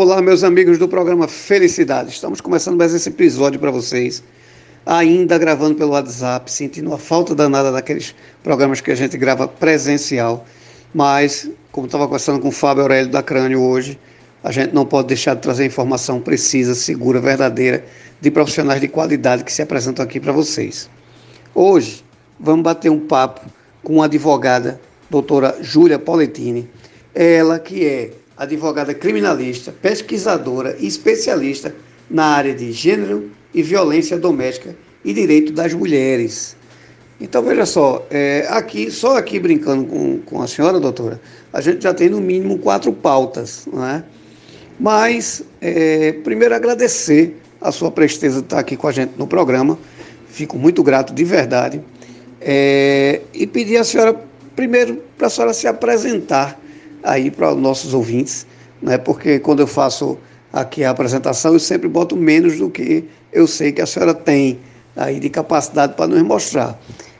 Olá, meus amigos do programa Felicidade. Estamos começando mais esse episódio para vocês. Ainda gravando pelo WhatsApp, sentindo a falta danada daqueles programas que a gente grava presencial. Mas, como estava conversando com o Fábio Aurélio da Crânio hoje, a gente não pode deixar de trazer informação precisa, segura, verdadeira, de profissionais de qualidade que se apresentam aqui para vocês. Hoje, vamos bater um papo com a advogada, doutora Júlia Poletini. Ela que é advogada criminalista, pesquisadora e especialista na área de gênero e violência doméstica e direito das mulheres. Então, veja só, é, aqui, só aqui brincando com, com a senhora, doutora, a gente já tem no mínimo quatro pautas, não é? Mas, é, primeiro, agradecer a sua presteza de estar aqui com a gente no programa, fico muito grato de verdade, é, e pedir à senhora, primeiro, para a senhora se apresentar aí para os nossos ouvintes, né? porque quando eu faço aqui a apresentação, eu sempre boto menos do que eu sei que a senhora tem aí de capacidade para nos mostrar.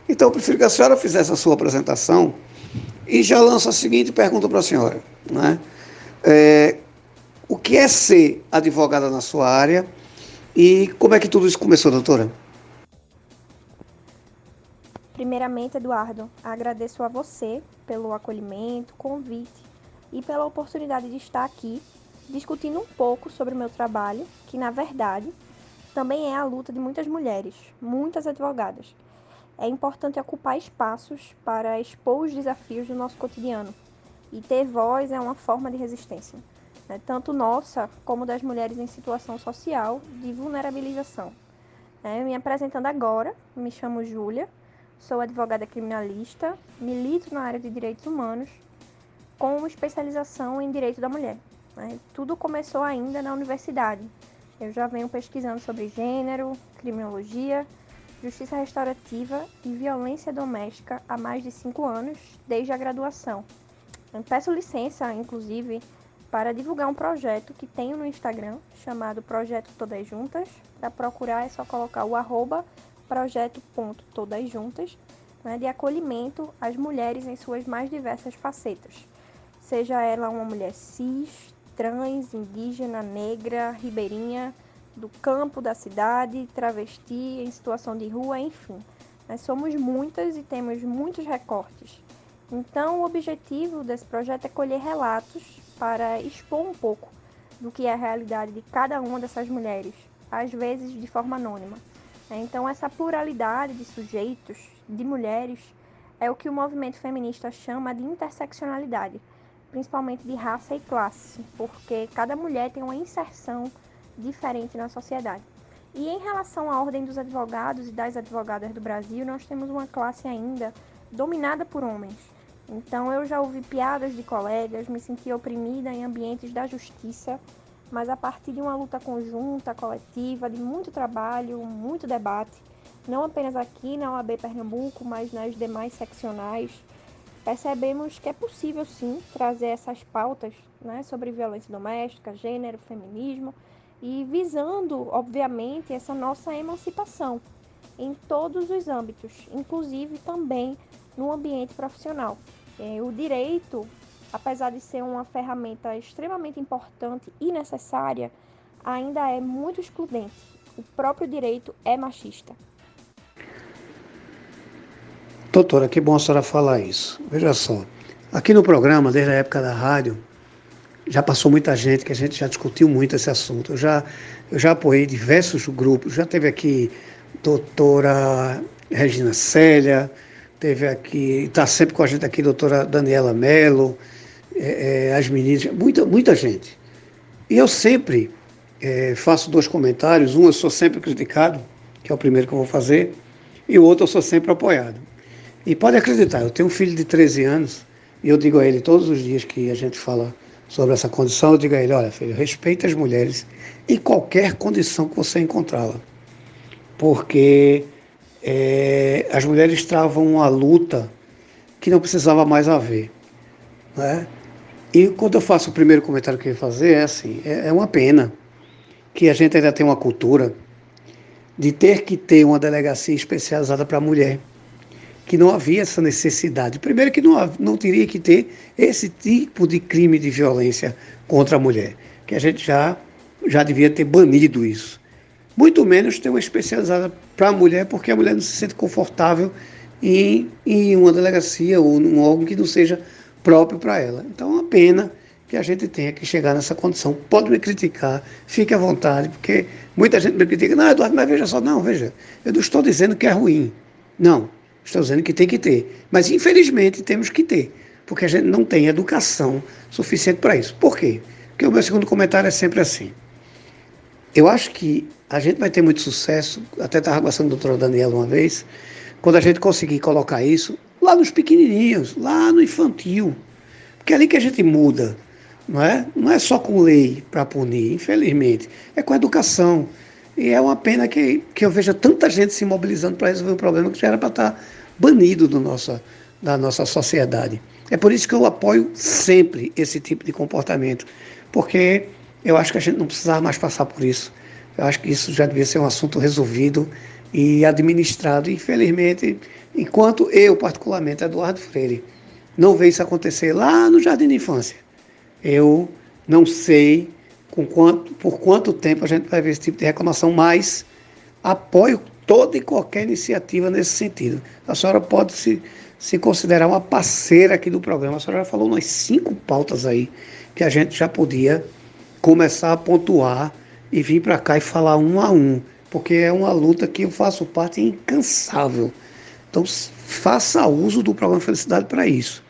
Então, eu prefiro que a senhora fizesse a sua apresentação e já lanço a seguinte pergunta para a senhora. Né? É, o que é ser advogada na sua área e como é que tudo isso começou, doutora? Primeiramente, Eduardo, agradeço a você pelo acolhimento, convite e pela oportunidade de estar aqui discutindo um pouco sobre o meu trabalho, que na verdade também é a luta de muitas mulheres, muitas advogadas. É importante ocupar espaços para expor os desafios do nosso cotidiano. E ter voz é uma forma de resistência, né? tanto nossa como das mulheres em situação social de vulnerabilização. É, me apresentando agora, me chamo Júlia, sou advogada criminalista, milito na área de direitos humanos com especialização em direito da mulher. Né? Tudo começou ainda na universidade. Eu já venho pesquisando sobre gênero, criminologia, justiça restaurativa e violência doméstica há mais de cinco anos, desde a graduação. Eu peço licença, inclusive, para divulgar um projeto que tenho no Instagram, chamado Projeto Todas Juntas. Para procurar é só colocar o arroba projeto.todasjuntas, né, de acolhimento às mulheres em suas mais diversas facetas seja ela uma mulher cis, trans, indígena, negra, ribeirinha, do campo, da cidade, travesti, em situação de rua, enfim. Nós somos muitas e temos muitos recortes. Então, o objetivo desse projeto é colher relatos para expor um pouco do que é a realidade de cada uma dessas mulheres, às vezes de forma anônima. Então, essa pluralidade de sujeitos, de mulheres, é o que o movimento feminista chama de interseccionalidade principalmente de raça e classe, porque cada mulher tem uma inserção diferente na sociedade. E em relação à ordem dos advogados e das advogadas do Brasil, nós temos uma classe ainda dominada por homens. Então eu já ouvi piadas de colegas, me senti oprimida em ambientes da justiça, mas a partir de uma luta conjunta, coletiva, de muito trabalho, muito debate, não apenas aqui na OAB Pernambuco, mas nas demais seccionais, percebemos que é possível sim trazer essas pautas né, sobre violência doméstica, gênero, feminismo e visando, obviamente, essa nossa emancipação em todos os âmbitos, inclusive também no ambiente profissional. É, o direito, apesar de ser uma ferramenta extremamente importante e necessária, ainda é muito excludente. O próprio direito é machista. Doutora, que bom a senhora falar isso. Veja só, aqui no programa, desde a época da rádio, já passou muita gente, que a gente já discutiu muito esse assunto. Eu já, eu já apoiei diversos grupos, já teve aqui doutora Regina Célia, teve aqui, está sempre com a gente aqui doutora Daniela Mello, é, é, as meninas, muita, muita gente. E eu sempre é, faço dois comentários, um eu sou sempre criticado, que é o primeiro que eu vou fazer, e o outro eu sou sempre apoiado. E pode acreditar, eu tenho um filho de 13 anos e eu digo a ele todos os dias que a gente fala sobre essa condição, eu digo a ele, olha filho, respeita as mulheres em qualquer condição que você encontrá-la. Porque é, as mulheres travam uma luta que não precisava mais haver. Né? E quando eu faço o primeiro comentário que eu ia fazer, é assim, é, é uma pena que a gente ainda tem uma cultura de ter que ter uma delegacia especializada para a mulher que não havia essa necessidade. Primeiro, que não, não teria que ter esse tipo de crime de violência contra a mulher. que a gente já, já devia ter banido isso. Muito menos ter uma especializada para a mulher, porque a mulher não se sente confortável em, em uma delegacia ou num órgão que não seja próprio para ela. Então é uma pena que a gente tenha que chegar nessa condição. Pode me criticar, fique à vontade, porque muita gente me critica. Não, Eduardo, mas veja só, não, veja, eu não estou dizendo que é ruim. Não, estou dizendo que tem que ter. Mas infelizmente temos que ter, porque a gente não tem educação suficiente para isso. Por quê? Porque o meu segundo comentário é sempre assim. Eu acho que a gente vai ter muito sucesso, até estava conversando com o doutor Daniel uma vez, quando a gente conseguir colocar isso lá nos pequenininhos, lá no infantil. Porque é ali que a gente muda, não é? Não é só com lei para punir, infelizmente, é com educação. E é uma pena que, que eu veja tanta gente se mobilizando para resolver um problema que já era para estar tá banido do da nossa sociedade. É por isso que eu apoio sempre esse tipo de comportamento, porque eu acho que a gente não precisava mais passar por isso. Eu acho que isso já devia ser um assunto resolvido e administrado. Infelizmente, enquanto eu, particularmente, Eduardo Freire, não vejo isso acontecer lá no Jardim de Infância, eu não sei com quanto, por quanto tempo a gente vai ver esse tipo de reclamação, mas apoio toda e qualquer iniciativa nesse sentido. A senhora pode se, se considerar uma parceira aqui do programa. A senhora já falou umas cinco pautas aí que a gente já podia começar a pontuar e vir para cá e falar um a um porque é uma luta que eu faço parte incansável. Então, faça uso do programa Felicidade para isso.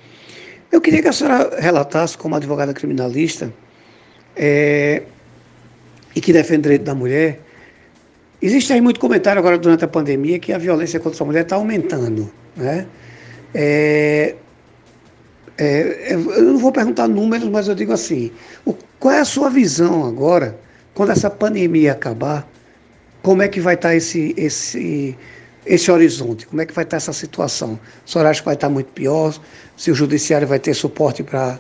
Eu queria que a senhora relatasse, como advogada criminalista, é, e que defende o direito da mulher, existe aí muito comentário agora durante a pandemia que a violência contra a mulher está aumentando. Né? É, é, eu não vou perguntar números, mas eu digo assim: o, qual é a sua visão agora, quando essa pandemia acabar? como é que vai estar tá esse, esse, esse horizonte? Como é que vai estar tá essa situação? A senhora acha que vai estar tá muito pior? Se o judiciário vai ter suporte para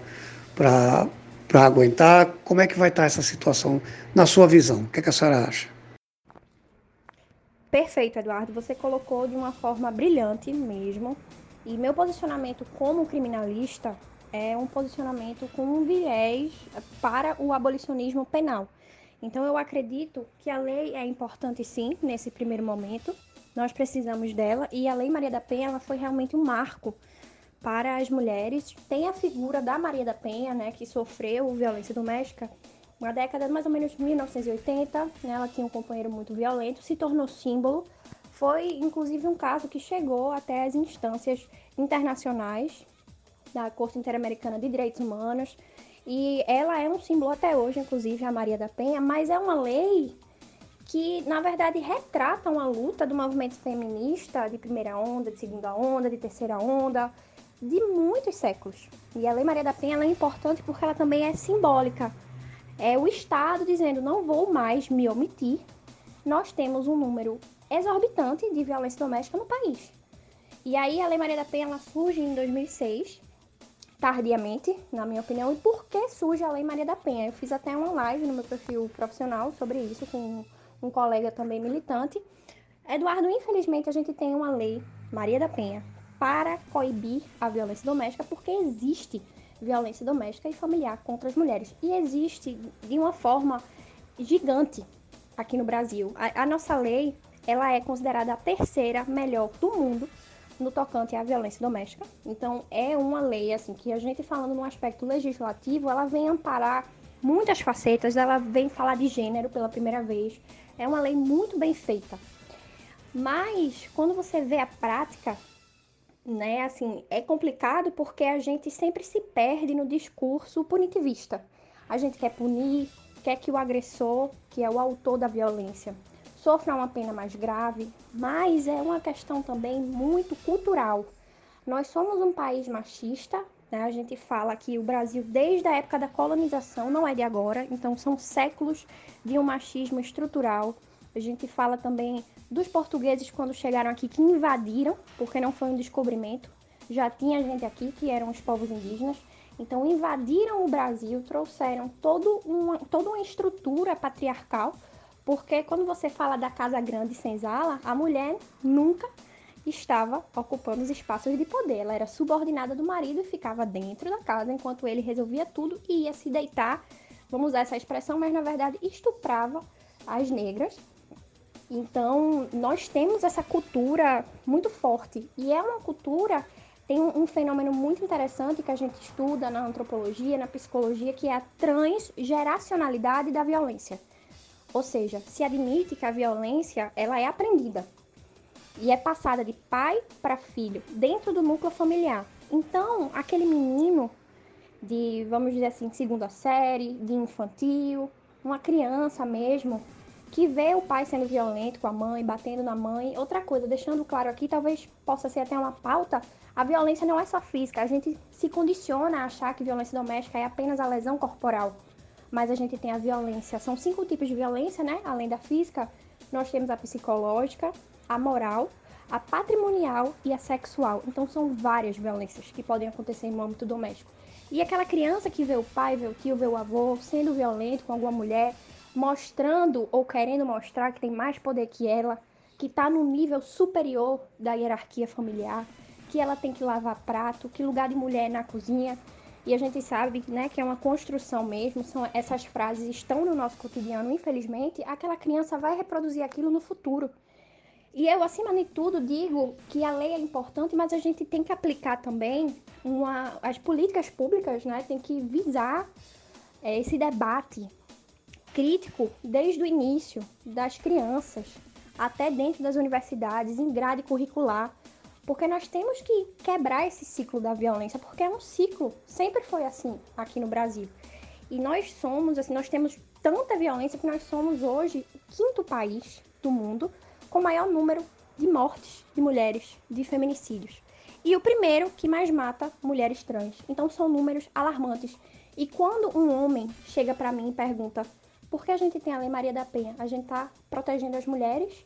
aguentar? Como é que vai estar essa situação na sua visão? O que, é que a senhora acha? Perfeito, Eduardo. Você colocou de uma forma brilhante mesmo. E meu posicionamento como criminalista é um posicionamento com um viés para o abolicionismo penal. Então eu acredito que a lei é importante sim nesse primeiro momento. Nós precisamos dela e a Lei Maria da Penha ela foi realmente um marco para as mulheres. Tem a figura da Maria da Penha, né, que sofreu violência doméstica na década mais ou menos 1980. Né, ela tinha um companheiro muito violento, se tornou símbolo. Foi inclusive um caso que chegou até as instâncias internacionais da Corte Interamericana de Direitos Humanos e ela é um símbolo até hoje, inclusive a Maria da Penha, mas é uma lei que, na verdade, retrata uma luta do movimento feminista de primeira onda, de segunda onda, de terceira onda, de muitos séculos. E a Lei Maria da Penha é importante porque ela também é simbólica. É o Estado dizendo: não vou mais me omitir. Nós temos um número exorbitante de violência doméstica no país. E aí a Lei Maria da Penha surge em 2006 tardiamente, na minha opinião, e por que surge a Lei Maria da Penha. Eu fiz até uma live no meu perfil profissional sobre isso com um colega também militante. Eduardo, infelizmente a gente tem uma lei Maria da Penha para coibir a violência doméstica, porque existe violência doméstica e familiar contra as mulheres. E existe de uma forma gigante aqui no Brasil. A, a nossa lei, ela é considerada a terceira melhor do mundo no tocante à violência doméstica. Então, é uma lei assim que a gente falando no aspecto legislativo, ela vem amparar muitas facetas, ela vem falar de gênero pela primeira vez. É uma lei muito bem feita. Mas quando você vê a prática, né, assim, é complicado porque a gente sempre se perde no discurso punitivista. A gente quer punir, quer que o agressor, que é o autor da violência, sofra uma pena mais grave, mas é uma questão também muito cultural. Nós somos um país machista, né? a gente fala que o Brasil, desde a época da colonização, não é de agora, então são séculos de um machismo estrutural. A gente fala também dos portugueses quando chegaram aqui que invadiram, porque não foi um descobrimento, já tinha gente aqui que eram os povos indígenas. Então invadiram o Brasil, trouxeram todo uma, toda uma estrutura patriarcal porque quando você fala da casa grande senzala, a mulher nunca estava ocupando os espaços de poder. Ela era subordinada do marido e ficava dentro da casa enquanto ele resolvia tudo e ia se deitar vamos usar essa expressão, mas na verdade estuprava as negras. Então, nós temos essa cultura muito forte. E é uma cultura, tem um, um, fenômeno muito interessante que a gente estuda na antropologia, na psicologia, que é a transgeracionalidade da violência. Ou seja, se admite que a violência ela é aprendida e é passada de pai para filho dentro do núcleo familiar. Então, aquele menino de, vamos dizer assim, segunda série, de infantil, uma criança mesmo, que vê o pai sendo violento com a mãe, batendo na mãe. Outra coisa, deixando claro aqui, talvez possa ser até uma pauta, a violência não é só física. A gente se condiciona a achar que violência doméstica é apenas a lesão corporal. Mas a gente tem a violência, são cinco tipos de violência, né? Além da física, nós temos a psicológica, a moral, a patrimonial e a sexual. Então são várias violências que podem acontecer no âmbito doméstico. E aquela criança que vê o pai, vê o tio, vê o avô sendo violento com alguma mulher, mostrando ou querendo mostrar que tem mais poder que ela, que está no nível superior da hierarquia familiar, que ela tem que lavar prato, que lugar de mulher é na cozinha. E a gente sabe né, que é uma construção mesmo, são, essas frases estão no nosso cotidiano, infelizmente, aquela criança vai reproduzir aquilo no futuro. E eu, acima de tudo, digo que a lei é importante, mas a gente tem que aplicar também uma, as políticas públicas, né? Tem que visar é, esse debate crítico desde o início das crianças até dentro das universidades, em grade curricular, porque nós temos que quebrar esse ciclo da violência, porque é um ciclo, sempre foi assim aqui no Brasil. E nós somos, assim, nós temos tanta violência que nós somos hoje o quinto país do mundo com maior número de mortes de mulheres, de feminicídios. E o primeiro que mais mata mulheres trans. Então são números alarmantes. E quando um homem chega para mim e pergunta por que a gente tem a Lei Maria da Penha? A gente tá protegendo as mulheres,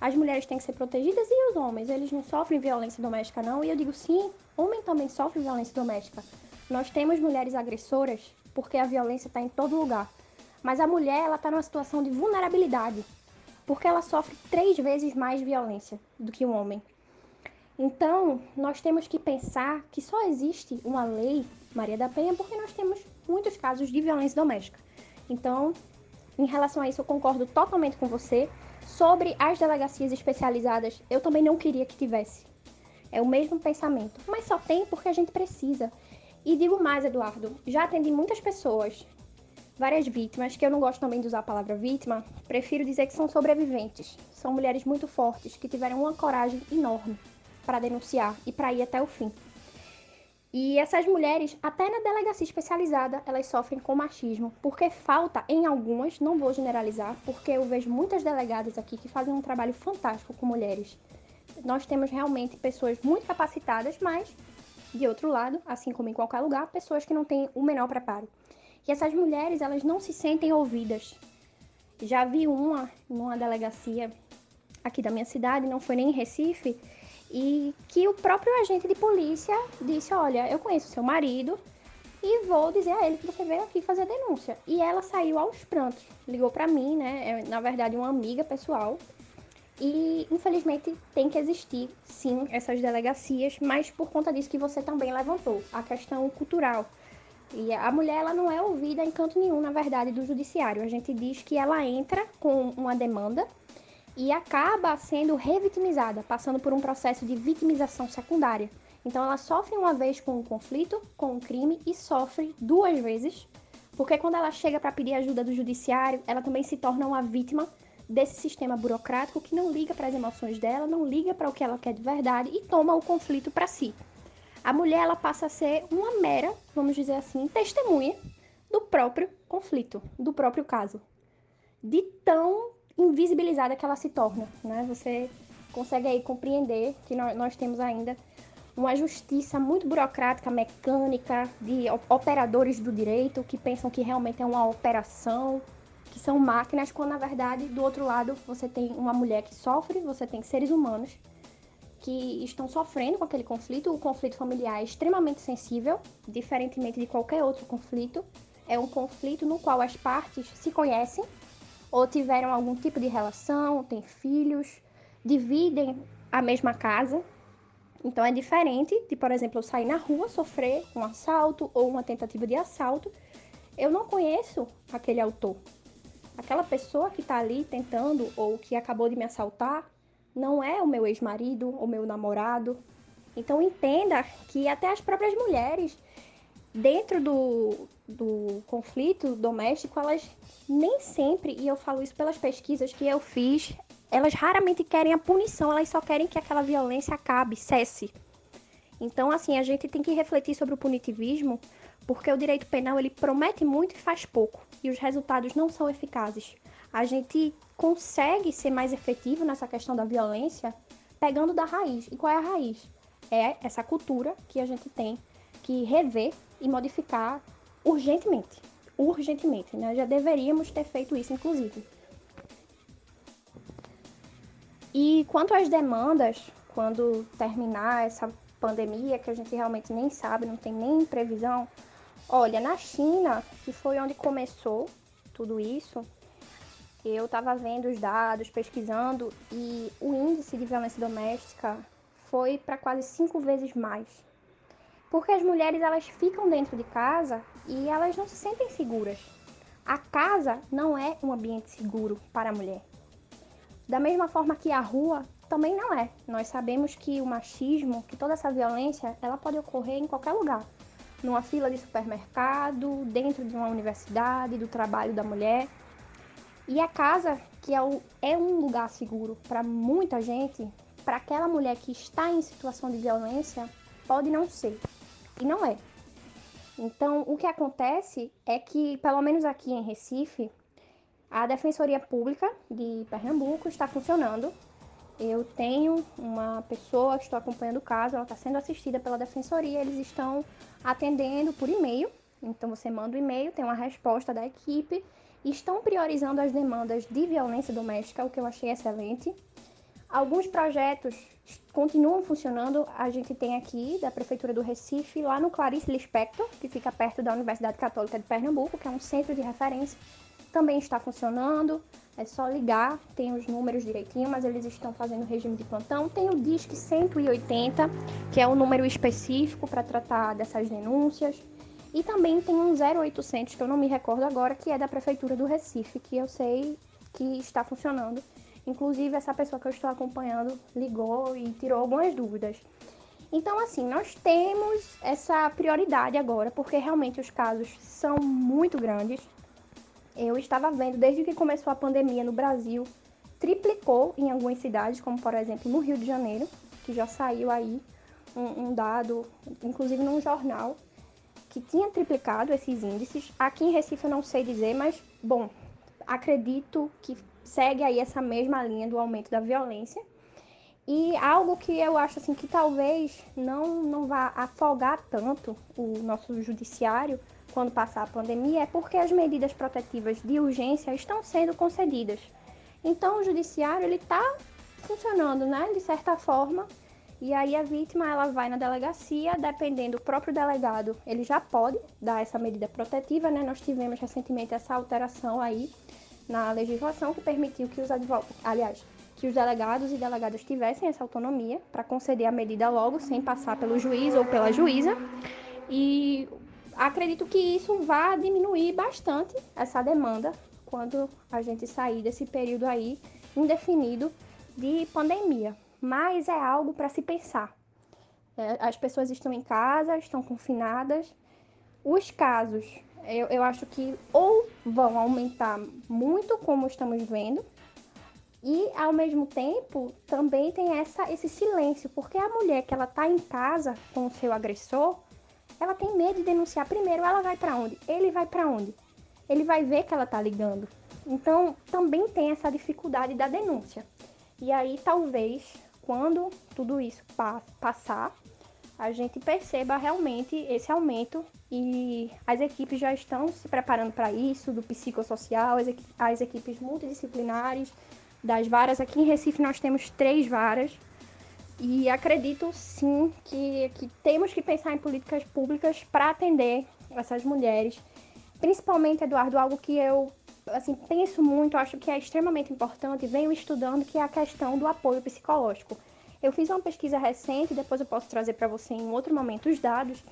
as mulheres têm que ser protegidas e os homens, eles não sofrem violência doméstica não? E eu digo sim, homem também sofre violência doméstica. Nós temos mulheres agressoras porque a violência está em todo lugar. Mas a mulher, ela está numa situação de vulnerabilidade porque ela sofre três vezes mais violência do que um homem. Então, nós temos que pensar que só existe uma lei Maria da Penha porque nós temos muitos casos de violência doméstica. Então, em relação a isso, eu concordo totalmente com você. Sobre as delegacias especializadas, eu também não queria que tivesse. É o mesmo pensamento. Mas só tem porque a gente precisa. E digo mais, Eduardo, já atendi muitas pessoas várias vítimas, que eu não gosto também de usar a palavra vítima, prefiro dizer que são sobreviventes. São mulheres muito fortes que tiveram uma coragem enorme para denunciar e para ir até o fim. E essas mulheres, até na delegacia especializada, elas sofrem com machismo, porque falta em algumas, não vou generalizar, porque eu vejo muitas delegadas aqui que fazem um trabalho fantástico com mulheres. Nós temos realmente pessoas muito capacitadas, mas, de outro lado, assim como em qualquer lugar, pessoas que não têm o menor preparo que essas mulheres elas não se sentem ouvidas. Já vi uma numa delegacia aqui da minha cidade, não foi nem em Recife, e que o próprio agente de polícia disse: Olha, eu conheço seu marido e vou dizer a ele que você veio aqui fazer denúncia. E ela saiu aos prantos, ligou para mim, né? É, na verdade, uma amiga pessoal. E infelizmente tem que existir, sim, essas delegacias, mas por conta disso que você também levantou, a questão cultural e a mulher ela não é ouvida em canto nenhum, na verdade, do judiciário. A gente diz que ela entra com uma demanda e acaba sendo revitimizada, passando por um processo de vitimização secundária. Então ela sofre uma vez com um conflito, com um crime e sofre duas vezes, porque quando ela chega para pedir ajuda do judiciário, ela também se torna uma vítima desse sistema burocrático que não liga para as emoções dela, não liga para o que ela quer de verdade e toma o conflito para si a mulher ela passa a ser uma mera, vamos dizer assim, testemunha do próprio conflito, do próprio caso. De tão invisibilizada que ela se torna, né? Você consegue aí compreender que nós, temos ainda uma justiça muito burocrática, mecânica, de operadores do direito que pensam que realmente é uma operação, que são máquinas, quando na verdade do outro lado você tem uma mulher que sofre, você tem seres humanos que estão sofrendo com aquele conflito. O conflito familiar é extremamente sensível, diferentemente de qualquer outro conflito. É um conflito no qual as partes se conhecem ou tiveram algum tipo de relação, têm filhos, dividem a mesma casa. Então é diferente de, por exemplo, eu sair na rua, sofrer um assalto ou uma tentativa de assalto eu não conheço aquele autor. Aquela pessoa que está ali tentando ou que acabou de me assaltar não é o meu ex-marido ou meu namorado. Então entenda que até as próprias mulheres, dentro do, do conflito doméstico, elas nem sempre, e eu falo isso pelas pesquisas que eu fiz, elas raramente querem a punição, elas só querem que aquela violência acabe, cesse. Então, assim, a gente tem que refletir sobre o punitivismo, porque o direito penal ele promete muito e faz pouco, e os resultados não são eficazes. A gente consegue ser mais efetivo nessa questão da violência pegando da raiz. E qual é a raiz? É essa cultura que a gente tem que rever e modificar urgentemente. Urgentemente, né? Já deveríamos ter feito isso, inclusive. E quanto às demandas, quando terminar essa pandemia, que a gente realmente nem sabe, não tem nem previsão. Olha, na China, que foi onde começou tudo isso, eu estava vendo os dados, pesquisando, e o índice de violência doméstica foi para quase cinco vezes mais. Porque as mulheres elas ficam dentro de casa e elas não se sentem seguras. A casa não é um ambiente seguro para a mulher. Da mesma forma que a rua também não é. Nós sabemos que o machismo, que toda essa violência, ela pode ocorrer em qualquer lugar. Numa fila de supermercado, dentro de uma universidade, do trabalho da mulher. E a casa, que é, é um lugar seguro para muita gente, para aquela mulher que está em situação de violência, pode não ser. E não é. Então, o que acontece é que, pelo menos aqui em Recife, a Defensoria Pública de Pernambuco está funcionando. Eu tenho uma pessoa que estou acompanhando o caso, ela está sendo assistida pela Defensoria, eles estão atendendo por e-mail. Então você manda o um e-mail, tem uma resposta da equipe, estão priorizando as demandas de violência doméstica, o que eu achei excelente. Alguns projetos continuam funcionando. A gente tem aqui da Prefeitura do Recife, lá no Clarice Lispector, que fica perto da Universidade Católica de Pernambuco, que é um centro de referência também está funcionando. É só ligar, tem os números direitinho, mas eles estão fazendo regime de plantão. Tem o DISC 180, que é o número específico para tratar dessas denúncias. E também tem um 0800, que eu não me recordo agora, que é da Prefeitura do Recife, que eu sei que está funcionando. Inclusive, essa pessoa que eu estou acompanhando ligou e tirou algumas dúvidas. Então, assim, nós temos essa prioridade agora, porque realmente os casos são muito grandes eu estava vendo desde que começou a pandemia no Brasil, triplicou em algumas cidades, como por exemplo no Rio de Janeiro, que já saiu aí um, um dado, inclusive num jornal, que tinha triplicado esses índices. Aqui em Recife eu não sei dizer, mas bom, acredito que segue aí essa mesma linha do aumento da violência. E algo que eu acho assim que talvez não, não vá afogar tanto o nosso judiciário quando passar a pandemia é porque as medidas protetivas de urgência estão sendo concedidas. Então o judiciário ele está funcionando, né, de certa forma. E aí a vítima ela vai na delegacia, dependendo do próprio delegado, ele já pode dar essa medida protetiva, né? Nós tivemos recentemente essa alteração aí na legislação que permitiu que os advogados, aliás, que os delegados e delegadas tivessem essa autonomia para conceder a medida logo, sem passar pelo juiz ou pela juíza. E acredito que isso vai diminuir bastante essa demanda quando a gente sair desse período aí indefinido de pandemia. Mas é algo para se pensar. É, as pessoas estão em casa, estão confinadas. Os casos, eu, eu acho que ou vão aumentar muito, como estamos vendo, e ao mesmo tempo também tem essa, esse silêncio, porque a mulher que ela está em casa com o seu agressor, ela tem medo de denunciar primeiro, ela vai para onde? Ele vai para onde? Ele vai ver que ela tá ligando. Então, também tem essa dificuldade da denúncia. E aí, talvez, quando tudo isso passar, a gente perceba realmente esse aumento e as equipes já estão se preparando para isso, do psicossocial, as equipes multidisciplinares, das varas. Aqui em Recife nós temos três varas e acredito sim que, que temos que pensar em políticas públicas para atender essas mulheres. Principalmente, Eduardo, algo que eu assim, penso muito, acho que é extremamente importante, venho estudando, que é a questão do apoio psicológico. Eu fiz uma pesquisa recente, depois eu posso trazer para você em outro momento os dados,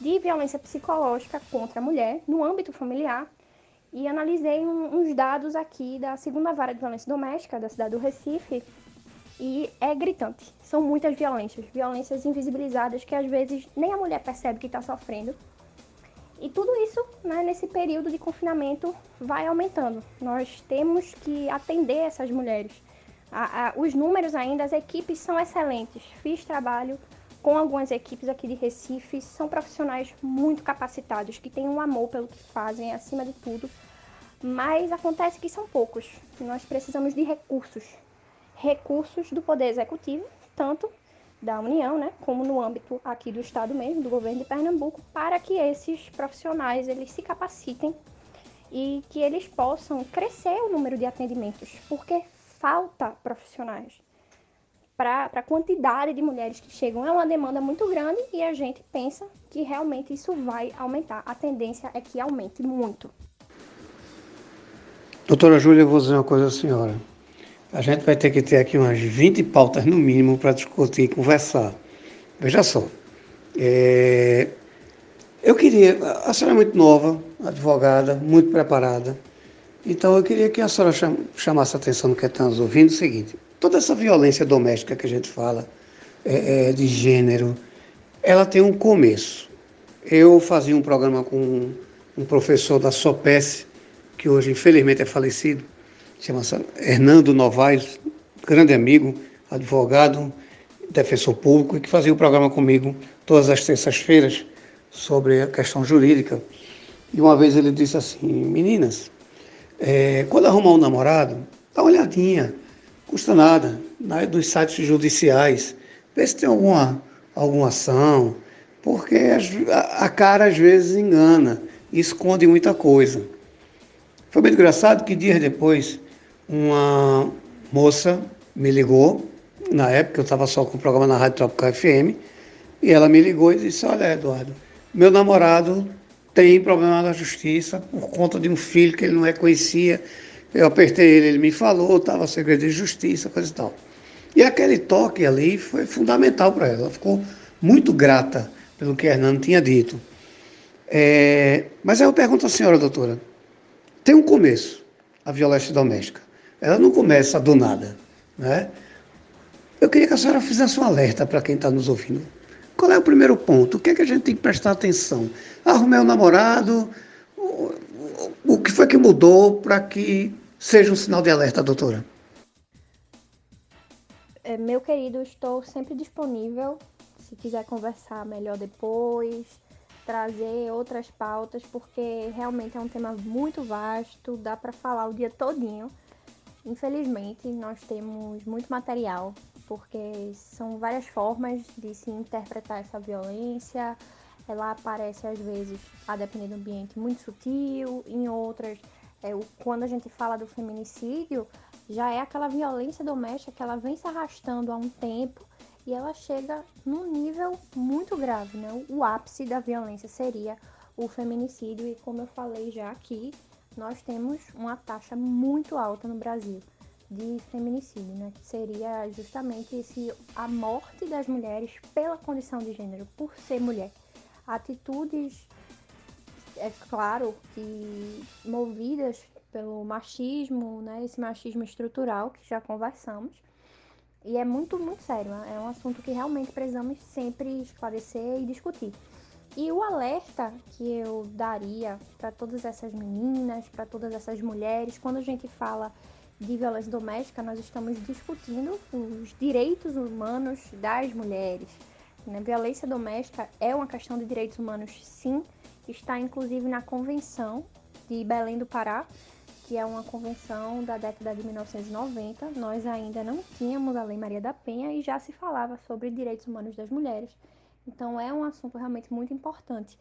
de violência psicológica contra a mulher no âmbito familiar e analisei um, uns dados aqui da segunda vara de violência doméstica da cidade do Recife e é gritante. São muitas violências, violências invisibilizadas que às vezes nem a mulher percebe que está sofrendo. E tudo isso, né, nesse período de confinamento, vai aumentando. Nós temos que atender essas mulheres. A, a, os números ainda, as equipes são excelentes. Fiz trabalho com algumas equipes aqui de Recife, são profissionais muito capacitados, que têm um amor pelo que fazem, acima de tudo. Mas acontece que são poucos. Nós precisamos de recursos. Recursos do Poder Executivo, tanto da União, né, como no âmbito aqui do Estado mesmo, do governo de Pernambuco, para que esses profissionais eles se capacitem e que eles possam crescer o número de atendimentos, porque falta profissionais para a quantidade de mulheres que chegam. É uma demanda muito grande e a gente pensa que realmente isso vai aumentar. A tendência é que aumente muito. Doutora Júlia, eu vou dizer uma coisa à senhora. A gente vai ter que ter aqui umas 20 pautas no mínimo para discutir e conversar. Veja só. É... Eu queria. A senhora é muito nova, advogada, muito preparada. Então eu queria que a senhora chamasse a atenção no que estamos ouvindo o seguinte toda essa violência doméstica que a gente fala, é, é, de gênero, ela tem um começo. Eu fazia um programa com um professor da SOPES, que hoje infelizmente é falecido, chama-se Hernando Novaes, grande amigo, advogado, defensor público, e que fazia o um programa comigo todas as terças-feiras sobre a questão jurídica. E uma vez ele disse assim, meninas, é, quando arrumar um namorado, dá uma olhadinha. Custa nada, né, dos sites judiciais, ver se tem alguma, alguma ação, porque a, a cara às vezes engana, esconde muita coisa. Foi bem engraçado que dias depois uma moça me ligou, na época eu estava só com o programa na Rádio Tropical FM, e ela me ligou e disse, olha Eduardo, meu namorado tem problema na justiça por conta de um filho que ele não reconhecia, eu apertei ele, ele me falou, estava segredo de justiça, coisa e tal. E aquele toque ali foi fundamental para ela. Ela ficou muito grata pelo que Hernando tinha dito. É, mas aí eu pergunto à senhora, doutora: tem um começo a violência doméstica. Ela não começa do nada. Né? Eu queria que a senhora fizesse um alerta para quem está nos ouvindo. Qual é o primeiro ponto? O que é que a gente tem que prestar atenção? Arrumei um namorado, o que foi que mudou para que seja um sinal de alerta, doutora? É, meu querido, estou sempre disponível. Se quiser conversar melhor depois, trazer outras pautas, porque realmente é um tema muito vasto, dá para falar o dia todinho. Infelizmente, nós temos muito material, porque são várias formas de se interpretar essa violência, ela aparece às vezes, a depender do ambiente, muito sutil, em outras, é, o, quando a gente fala do feminicídio, já é aquela violência doméstica que ela vem se arrastando há um tempo e ela chega num nível muito grave, né? O ápice da violência seria o feminicídio e como eu falei já aqui, nós temos uma taxa muito alta no Brasil de feminicídio, né? Que seria justamente esse, a morte das mulheres pela condição de gênero, por ser mulher atitudes, é claro, que movidas pelo machismo, né, esse machismo estrutural que já conversamos. E é muito, muito sério, né? é um assunto que realmente precisamos sempre esclarecer e discutir. E o alerta que eu daria para todas essas meninas, para todas essas mulheres, quando a gente fala de violência doméstica, nós estamos discutindo os direitos humanos das mulheres, né? Violência doméstica é uma questão de direitos humanos, sim, está inclusive na Convenção de Belém do Pará, que é uma convenção da década de 1990. Nós ainda não tínhamos a Lei Maria da Penha e já se falava sobre direitos humanos das mulheres. Então é um assunto realmente muito importante.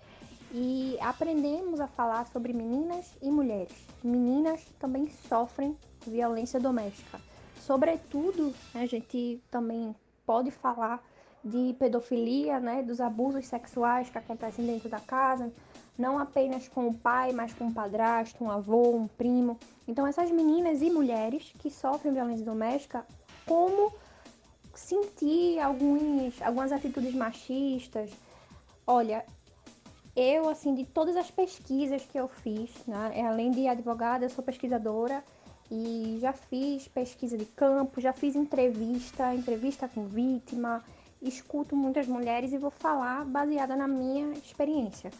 E aprendemos a falar sobre meninas e mulheres. Meninas também sofrem violência doméstica. Sobretudo, né, a gente também pode falar de pedofilia, né, dos abusos sexuais que acontecem dentro da casa, não apenas com o pai, mas com o padrasto, um avô, um primo. Então essas meninas e mulheres que sofrem violência doméstica, como sentir alguns, algumas atitudes machistas? Olha, eu, assim, de todas as pesquisas que eu fiz, né, além de advogada, eu sou pesquisadora e já fiz pesquisa de campo, já fiz entrevista, entrevista com vítima, escuto muitas mulheres e vou falar baseada na minha experiência.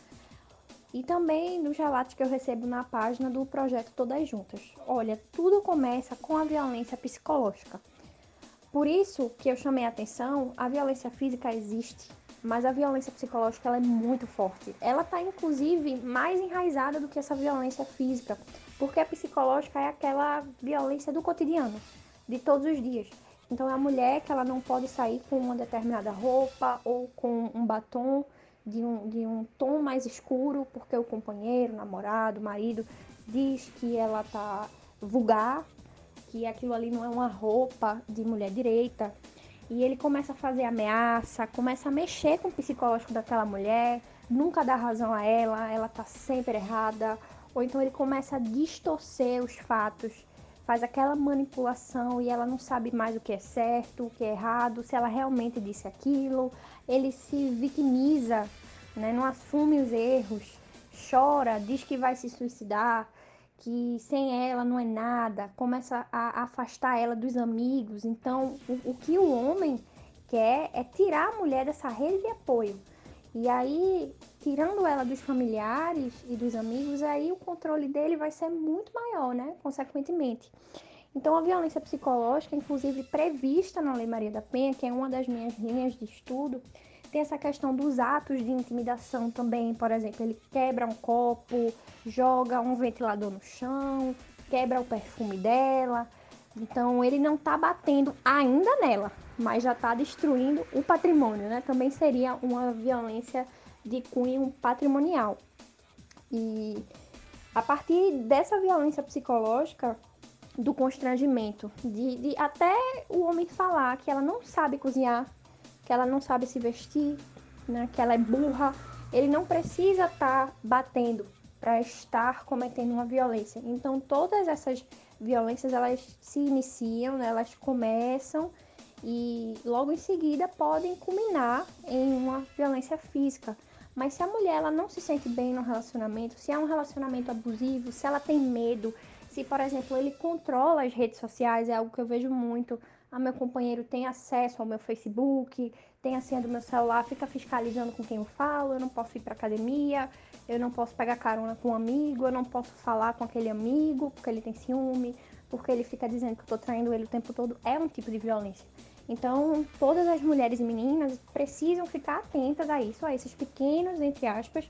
E também nos relatos que eu recebo na página do projeto Todas Juntas. Olha, tudo começa com a violência psicológica. Por isso que eu chamei a atenção, a violência física existe, mas a violência psicológica ela é muito forte. Ela está inclusive mais enraizada do que essa violência física, porque a psicológica é aquela violência do cotidiano, de todos os dias. Então é a mulher que ela não pode sair com uma determinada roupa ou com um batom de um, de um tom mais escuro, porque o companheiro, o namorado, o marido diz que ela tá vulgar, que aquilo ali não é uma roupa de mulher direita. E ele começa a fazer ameaça, começa a mexer com o psicológico daquela mulher, nunca dá razão a ela, ela tá sempre errada. Ou então ele começa a distorcer os fatos, faz aquela manipulação e ela não sabe mais o que é certo, o que é errado, se ela realmente disse aquilo. Ele se vitimiza, né? não assume os erros, chora, diz que vai se suicidar, que sem ela não é nada, começa a afastar ela dos amigos. Então, o, o que o homem quer é tirar a mulher dessa rede de apoio. E aí, tirando ela dos familiares e dos amigos, aí o controle dele vai ser muito maior, né? Consequentemente. Então, a violência psicológica, inclusive prevista na Lei Maria da Penha, que é uma das minhas linhas de estudo, tem essa questão dos atos de intimidação também, por exemplo, ele quebra um copo, joga um ventilador no chão, quebra o perfume dela. Então ele não está batendo ainda nela, mas já está destruindo o patrimônio, né? Também seria uma violência de cunho patrimonial. E a partir dessa violência psicológica, do constrangimento, de, de até o homem falar que ela não sabe cozinhar, que ela não sabe se vestir, né, que ela é burra, ele não precisa estar tá batendo para estar cometendo uma violência. Então todas essas violências elas se iniciam, né, elas começam e logo em seguida podem culminar em uma violência física. Mas se a mulher ela não se sente bem no relacionamento, se é um relacionamento abusivo, se ela tem medo, se por exemplo ele controla as redes sociais, é algo que eu vejo muito ah, meu companheiro tem acesso ao meu Facebook, tem a senha do meu celular, fica fiscalizando com quem eu falo, eu não posso ir para academia, eu não posso pegar carona com um amigo, eu não posso falar com aquele amigo porque ele tem ciúme, porque ele fica dizendo que eu tô traindo ele o tempo todo, é um tipo de violência. Então, todas as mulheres e meninas precisam ficar atentas a isso, a esses pequenos, entre aspas,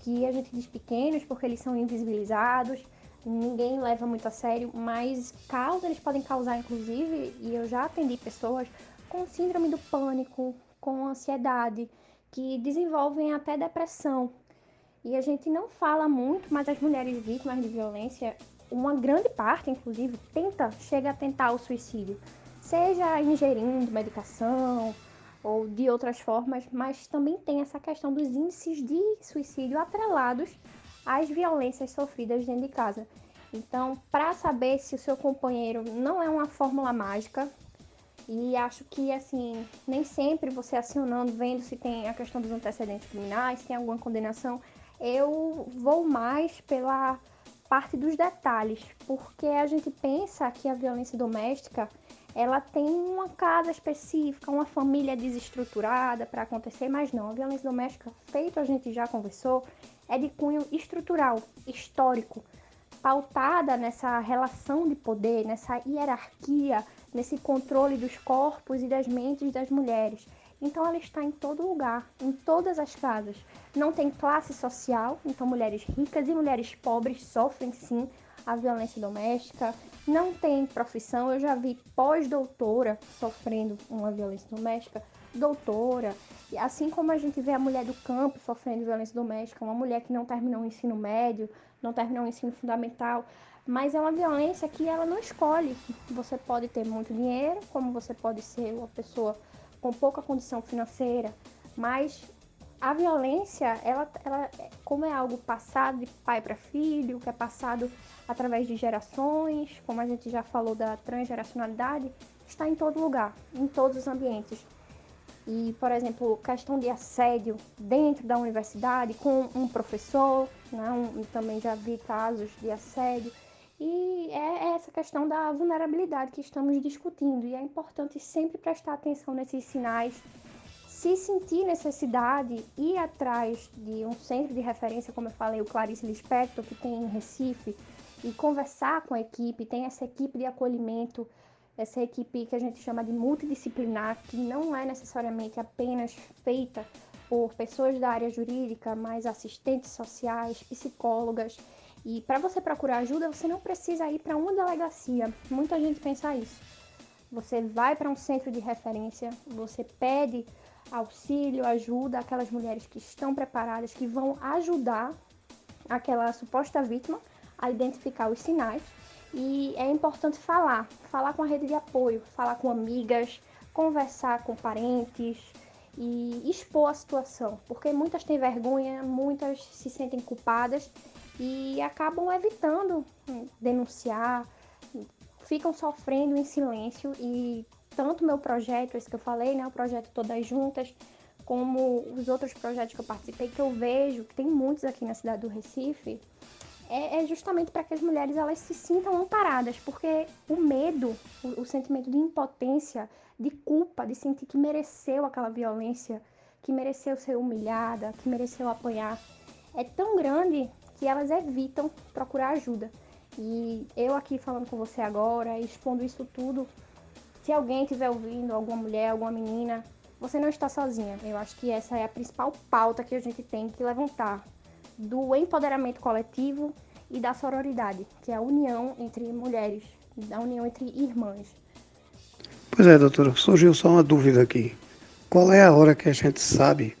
que a gente diz pequenos porque eles são invisibilizados, ninguém leva muito a sério, mas causa, eles podem causar, inclusive, e eu já atendi pessoas com síndrome do pânico, com ansiedade, que desenvolvem até depressão. E a gente não fala muito, mas as mulheres vítimas de violência, uma grande parte, inclusive, tenta, chega a tentar o suicídio, seja ingerindo medicação ou de outras formas, mas também tem essa questão dos índices de suicídio atrelados as violências sofridas dentro de casa. Então, para saber se o seu companheiro não é uma fórmula mágica, e acho que assim, nem sempre você acionando, vendo se tem a questão dos antecedentes criminais, se tem alguma condenação, eu vou mais pela parte dos detalhes, porque a gente pensa que a violência doméstica ela tem uma casa específica, uma família desestruturada para acontecer, mas não. A violência doméstica, feito a gente já conversou, é de cunho estrutural, histórico, pautada nessa relação de poder, nessa hierarquia, nesse controle dos corpos e das mentes das mulheres. Então ela está em todo lugar, em todas as casas. Não tem classe social, então mulheres ricas e mulheres pobres sofrem sim a violência doméstica. Não tem profissão, eu já vi pós-doutora sofrendo uma violência doméstica doutora, e assim como a gente vê a mulher do campo sofrendo violência doméstica, uma mulher que não terminou o ensino médio, não terminou o ensino fundamental, mas é uma violência que ela não escolhe. Você pode ter muito dinheiro, como você pode ser uma pessoa com pouca condição financeira, mas a violência, ela, ela, como é algo passado de pai para filho, que é passado através de gerações, como a gente já falou da transgeracionalidade, está em todo lugar, em todos os ambientes. E, por exemplo, questão de assédio dentro da universidade com um professor, né? Um, também já vi casos de assédio. E é essa questão da vulnerabilidade que estamos discutindo. E é importante sempre prestar atenção nesses sinais. Se sentir necessidade, ir atrás de um centro de referência, como eu falei, o Clarice Lispector, que tem em Recife, e conversar com a equipe, tem essa equipe de acolhimento essa equipe que a gente chama de multidisciplinar, que não é necessariamente apenas feita por pessoas da área jurídica, mas assistentes sociais, psicólogas. E para você procurar ajuda, você não precisa ir para uma delegacia. Muita gente pensa isso. Você vai para um centro de referência, você pede auxílio, ajuda aquelas mulheres que estão preparadas, que vão ajudar aquela suposta vítima a identificar os sinais. E é importante falar, falar com a rede de apoio, falar com amigas, conversar com parentes e expor a situação, porque muitas têm vergonha, muitas se sentem culpadas e acabam evitando hum, denunciar, ficam sofrendo em silêncio e tanto meu projeto, esse que eu falei, né, o projeto Todas Juntas, como os outros projetos que eu participei, que eu vejo, que tem muitos aqui na cidade do Recife, é, é justamente para que as mulheres elas se sintam amparadas, porque o medo, o, o sentimento de impotência, de culpa, de sentir que mereceu aquela violência, que mereceu ser humilhada, que mereceu apanhar, é tão grande que elas evitam procurar ajuda. E eu aqui falando com você agora, expondo isso tudo, se alguém estiver ouvindo, alguma mulher, alguma menina, você não está sozinha. Eu acho que essa é a principal pauta que a gente tem que levantar do empoderamento coletivo e da sororidade, que é a união entre mulheres, a união entre irmãs. Pois é, doutora, surgiu só uma dúvida aqui. Qual é a hora que a gente sabe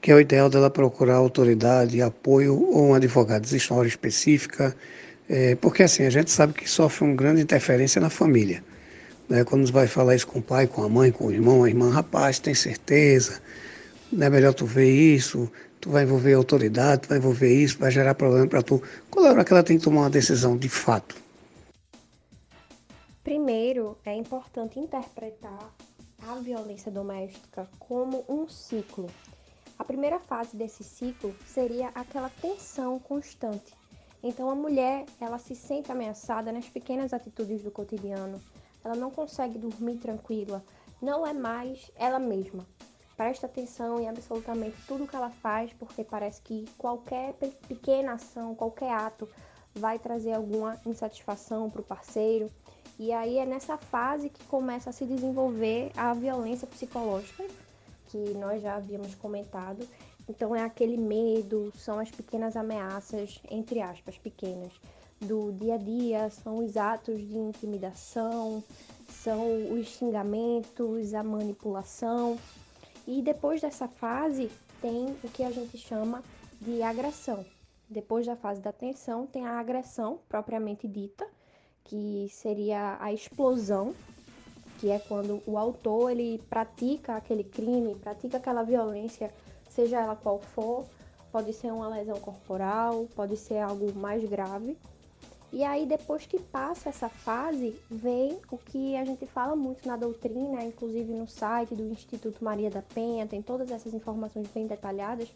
que é o ideal dela procurar autoridade, apoio ou um advogado? Existe uma hora específica? É, porque assim, a gente sabe que sofre uma grande interferência na família. Né? Quando vai falar isso com o pai, com a mãe, com o irmão, a irmã, rapaz, tem certeza? Não é melhor tu ver isso? tu vai envolver autoridade, tu vai envolver isso, vai gerar problema para tu. Qual é a hora que ela tem que tomar uma decisão de fato? Primeiro, é importante interpretar a violência doméstica como um ciclo. A primeira fase desse ciclo seria aquela tensão constante. Então a mulher, ela se sente ameaçada nas pequenas atitudes do cotidiano. Ela não consegue dormir tranquila, não é mais ela mesma presta atenção em absolutamente tudo que ela faz, porque parece que qualquer pequena ação, qualquer ato vai trazer alguma insatisfação para o parceiro. E aí é nessa fase que começa a se desenvolver a violência psicológica, que nós já havíamos comentado. Então é aquele medo, são as pequenas ameaças, entre aspas, pequenas, do dia a dia, são os atos de intimidação, são os xingamentos, a manipulação. E depois dessa fase tem o que a gente chama de agressão. Depois da fase da tensão tem a agressão propriamente dita, que seria a explosão, que é quando o autor ele pratica aquele crime, pratica aquela violência, seja ela qual for, pode ser uma lesão corporal, pode ser algo mais grave. E aí, depois que passa essa fase, vem o que a gente fala muito na doutrina, inclusive no site do Instituto Maria da Penha, tem todas essas informações bem detalhadas,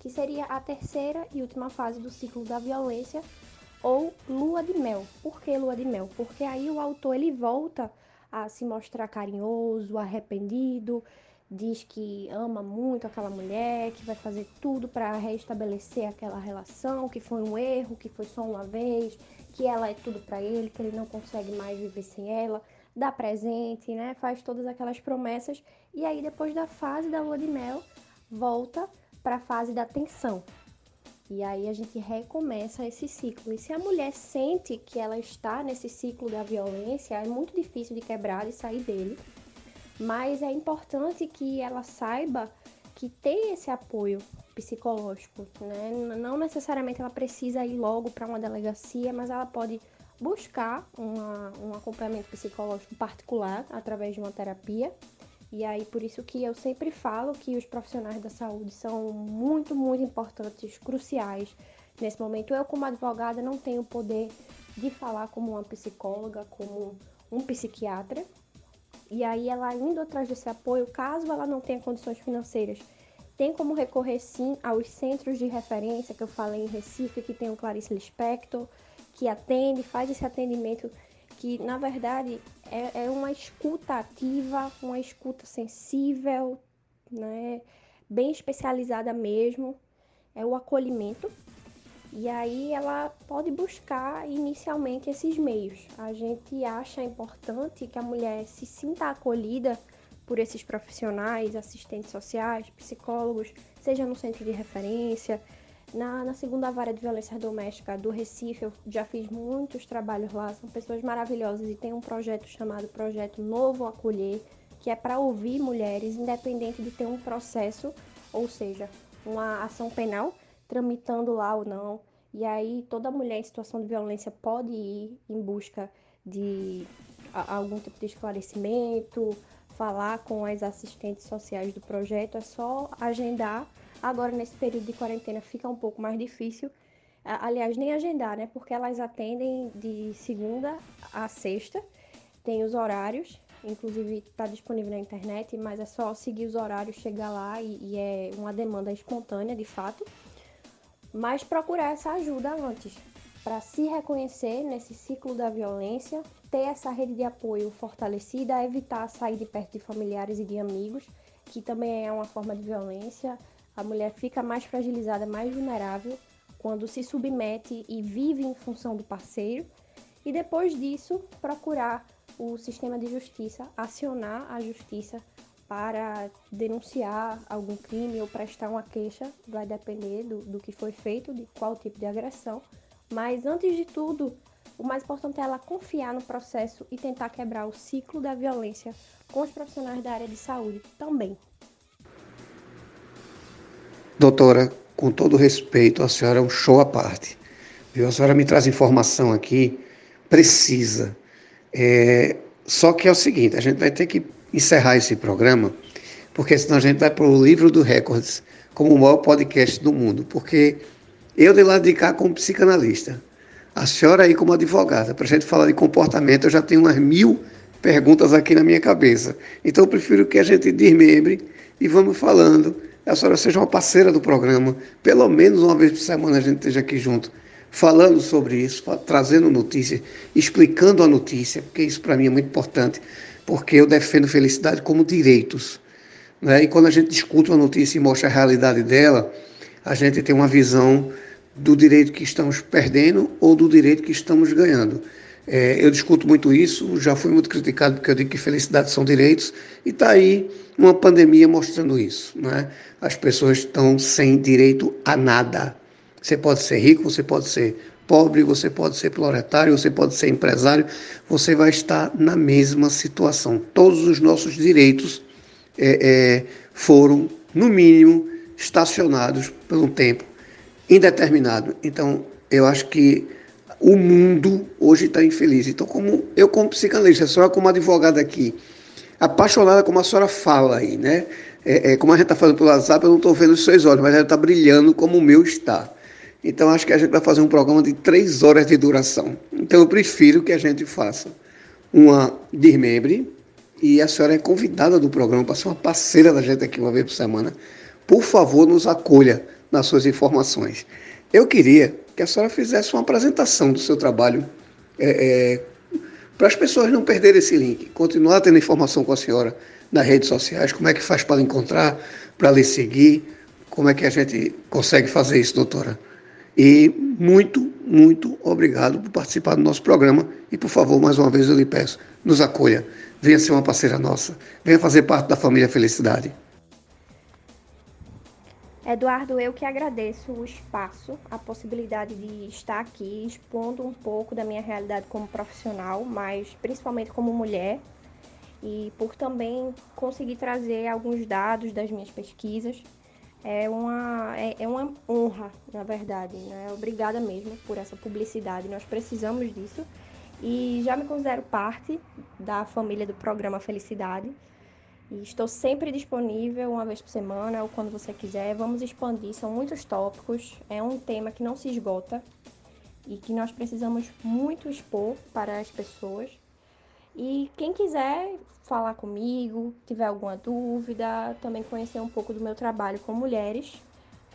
que seria a terceira e última fase do ciclo da violência, ou lua de mel. Por que lua de mel? Porque aí o autor ele volta a se mostrar carinhoso, arrependido, diz que ama muito aquela mulher, que vai fazer tudo para restabelecer aquela relação, que foi um erro, que foi só uma vez, que ela é tudo para ele, que ele não consegue mais viver sem ela, dá presente, né? Faz todas aquelas promessas e aí depois da fase da lua de mel volta para a fase da tensão. E aí a gente recomeça esse ciclo. E se a mulher sente que ela está nesse ciclo da violência, é muito difícil de quebrar e sair dele. Mas é importante que ela saiba que tem esse apoio psicológico, né? Não necessariamente ela precisa ir logo para uma delegacia, mas ela pode buscar uma, um acompanhamento psicológico particular através de uma terapia. E aí, por isso que eu sempre falo que os profissionais da saúde são muito, muito importantes, cruciais nesse momento. Eu, como advogada, não tenho o poder de falar como uma psicóloga, como um psiquiatra, E aí ela indo atrás desse apoio, caso ela não tenha condições financeiras, tem como recorrer sim aos centros de referência que eu falei em Recife, que tem o Clarice Lispector, que atende, faz esse atendimento que na verdade é, é uma escuta ativa, uma escuta sensível, né? bem especializada mesmo, é o acolhimento. E aí ela pode buscar inicialmente esses meios. A gente acha importante que a mulher se sinta acolhida por esses profissionais, assistentes sociais, psicólogos, seja no centro de referência, na, na, segunda vara de violência doméstica do Recife, eu já fiz muitos trabalhos lá, são pessoas maravilhosas e tem um projeto chamado Projeto Novo Acolher, que é para ouvir mulheres, independente de ter um processo, ou seja, uma ação penal tramitando lá ou não. E aí toda mulher em situação de violência pode ir em busca de algum tipo de esclarecimento, falar com as assistentes sociais do projeto, é só agendar Agora, nesse período de quarentena, fica um pouco mais difícil. Aliás, nem agendar, né? Porque elas atendem de segunda a sexta, tem os horários, inclusive está disponível na internet, mas é só seguir os horários, chegar lá e, e é uma demanda espontânea, de fato. Mas procurar essa ajuda antes, para se reconhecer nesse ciclo da violência, ter essa rede de apoio fortalecida, evitar sair de perto de familiares e de amigos, que também é uma forma de violência, a mulher fica mais fragilizada, mais vulnerável quando se submete e vive em função do parceiro. E depois disso, procurar o sistema de justiça, acionar a justiça para denunciar algum crime ou prestar uma queixa, vai depender do, do que foi feito, de qual tipo de agressão. Mas antes de tudo, o mais importante é ela confiar no processo e tentar quebrar o ciclo da violência com os profissionais da área de saúde também. Doutora, com todo respeito, a senhora é um show à parte. Viu? A senhora me traz informação aqui precisa. É, só que é o seguinte, a gente vai ter que encerrar esse programa, porque senão a gente vai para o livro do Records como o maior podcast do mundo, porque eu de lá de cá como psicanalista, a senhora aí como advogada, para a gente falar de comportamento, eu já tenho umas mil perguntas aqui na minha cabeça. Então eu prefiro que a gente desmembre e vamos falando a senhora seja uma parceira do programa, pelo menos uma vez por semana a gente esteja aqui junto, falando sobre isso, trazendo notícias, explicando a notícia, porque isso para mim é muito importante, porque eu defendo felicidade como direitos. Né? E quando a gente discute uma notícia e mostra a realidade dela, a gente tem uma visão do direito que estamos perdendo ou do direito que estamos ganhando. É, eu discuto muito isso, já fui muito criticado porque eu digo que felicidade são direitos, e está aí uma pandemia mostrando isso. Né? As pessoas estão sem direito a nada. Você pode ser rico, você pode ser pobre, você pode ser proletário, você pode ser empresário, você vai estar na mesma situação. Todos os nossos direitos é, é, foram, no mínimo, estacionados por um tempo indeterminado. Então, eu acho que o mundo hoje está infeliz. Então, como eu como psicanalista, a senhora como advogada aqui, apaixonada como a senhora fala aí, né? É, é como a gente está falando pelo WhatsApp, eu não estou vendo os seus olhos, mas ela está brilhando como o meu está. Então, acho que a gente vai fazer um programa de três horas de duração. Então, eu prefiro que a gente faça uma desmembre e a senhora é convidada do programa para ser uma parceira da gente aqui uma vez por semana. Por favor, nos acolha nas suas informações. Eu queria que a senhora fizesse uma apresentação do seu trabalho é, é, para as pessoas não perderem esse link, continuar tendo informação com a senhora nas redes sociais, como é que faz para encontrar, para lhe seguir, como é que a gente consegue fazer isso, doutora. E muito, muito obrigado por participar do nosso programa e, por favor, mais uma vez eu lhe peço, nos acolha, venha ser uma parceira nossa, venha fazer parte da família Felicidade. Eduardo, eu que agradeço o espaço, a possibilidade de estar aqui expondo um pouco da minha realidade como profissional, mas principalmente como mulher, e por também conseguir trazer alguns dados das minhas pesquisas. É uma, é, é uma honra, na verdade. Né? Obrigada mesmo por essa publicidade, nós precisamos disso. E já me considero parte da família do programa Felicidade. E estou sempre disponível uma vez por semana ou quando você quiser. Vamos expandir, são muitos tópicos. É um tema que não se esgota e que nós precisamos muito expor para as pessoas. E quem quiser falar comigo, tiver alguma dúvida, também conhecer um pouco do meu trabalho com mulheres,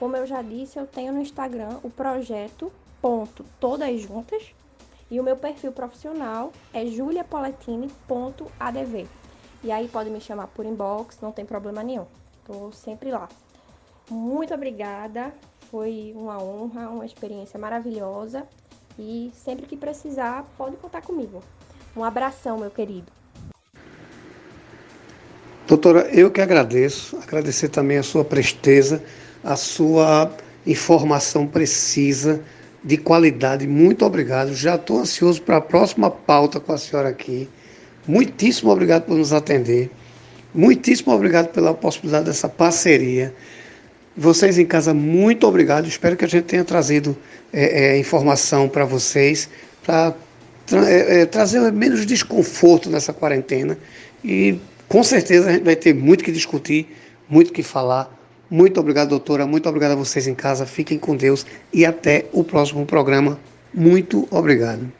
como eu já disse, eu tenho no Instagram o projeto ponto todas juntas e o meu perfil profissional é juliapoletini.adv. E aí pode me chamar por inbox, não tem problema nenhum. Tô sempre lá. Muito obrigada, foi uma honra, uma experiência maravilhosa e sempre que precisar, pode contar comigo. Um abração, meu querido. Doutora, eu que agradeço, agradecer também a sua presteza, a sua informação precisa, de qualidade. Muito obrigado. Já estou ansioso para a próxima pauta com a senhora aqui. Muitíssimo obrigado por nos atender. Muitíssimo obrigado pela possibilidade dessa parceria. Vocês em casa, muito obrigado. Espero que a gente tenha trazido é, é, informação para vocês, para tra é, é, trazer menos desconforto nessa quarentena. E com certeza a gente vai ter muito que discutir, muito que falar. Muito obrigado, doutora. Muito obrigado a vocês em casa. Fiquem com Deus e até o próximo programa. Muito obrigado.